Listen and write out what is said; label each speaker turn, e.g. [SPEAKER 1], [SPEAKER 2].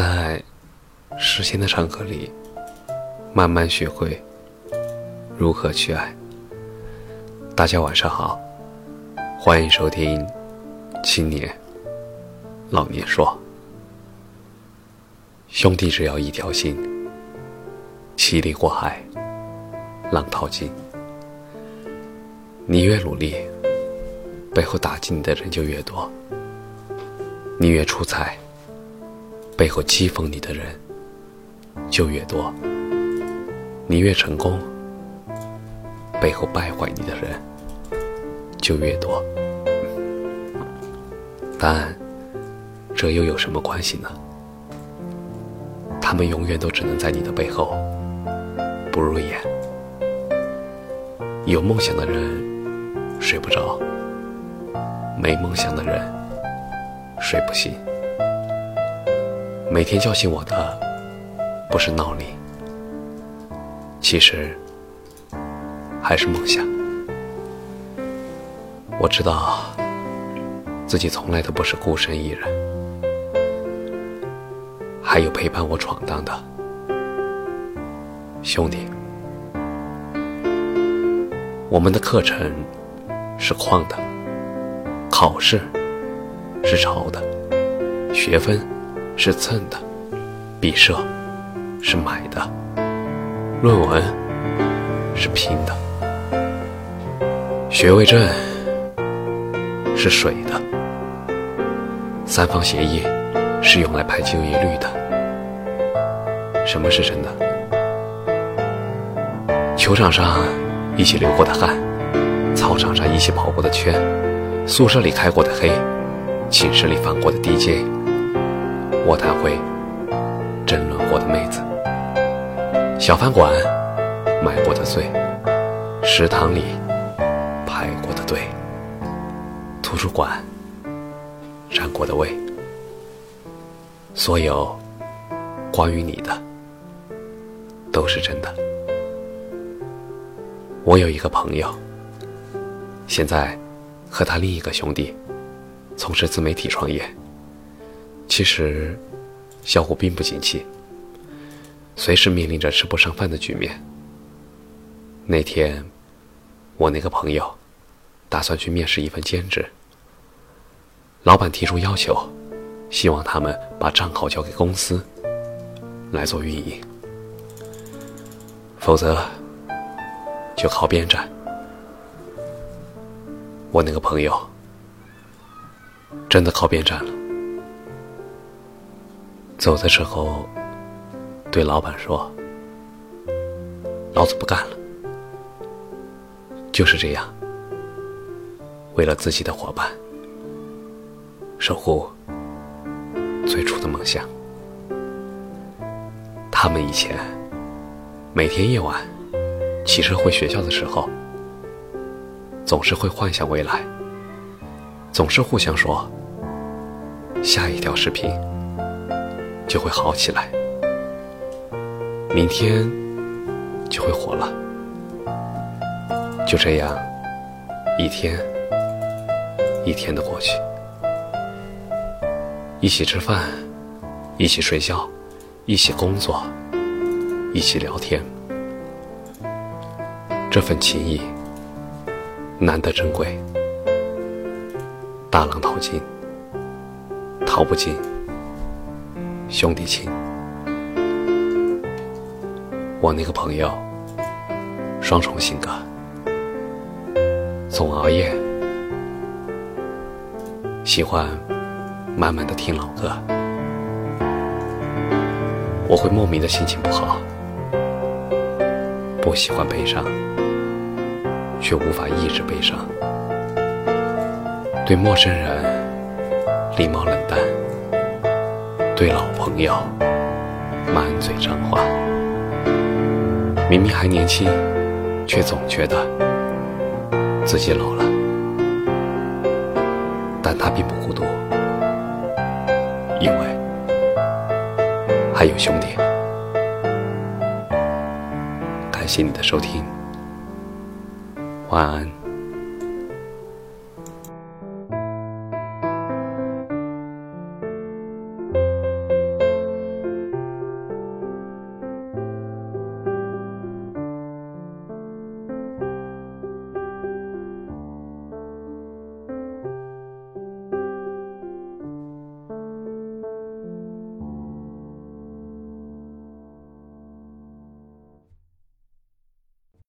[SPEAKER 1] 在时间的长河里，慢慢学会如何去爱。大家晚上好，欢迎收听《青年老年说》。兄弟只要一条心，七里过海，浪淘尽。你越努力，背后打击你的人就越多；你越出彩，背后讥讽你的人就越多；你越成功，背后败坏你的人就越多。但这又有什么关系呢？他们永远都只能在你的背后不入眼。有梦想的人睡不着，没梦想的人睡不醒。每天叫醒我的不是闹铃，其实还是梦想。我知道自己从来都不是孤身一人。还有陪伴我闯荡的兄弟，我们的课程是旷的，考试是抄的，学分是蹭的，毕设是买的，论文是拼的，学位证是水的，三方协议是用来排就业率的。什么是真的？球场上一起流过的汗，操场上一起跑过的圈，宿舍里开过的黑，寝室里放过的 DJ，卧谈会争论过的妹子，小饭馆买过的醉，食堂里排过的队，图书馆占过的位，所有关于你的。都是真的。我有一个朋友，现在和他另一个兄弟从事自媒体创业。其实，小虎并不景气，随时面临着吃不上饭的局面。那天，我那个朋友打算去面试一份兼职，老板提出要求，希望他们把账号交给公司来做运营。否则，就靠边站。我那个朋友真的靠边站了，走的时候对老板说：“老子不干了。”就是这样，为了自己的伙伴，守护最初的梦想。他们以前。每天夜晚骑车回学校的时候，总是会幻想未来，总是互相说，下一条视频就会好起来，明天就会火了。就这样，一天一天的过去，一起吃饭，一起睡觉，一起工作。一起聊天，这份情谊难得珍贵。大浪淘尽，淘不尽兄弟情。我那个朋友，双重性格，总熬夜，喜欢慢慢的听老歌，我会莫名的心情不好。不喜欢悲伤，却无法抑制悲伤。对陌生人礼貌冷淡，对老朋友满嘴脏话。明明还年轻，却总觉得自己老了。但他并不孤独，因为还有兄弟。感谢你的收听，晚安。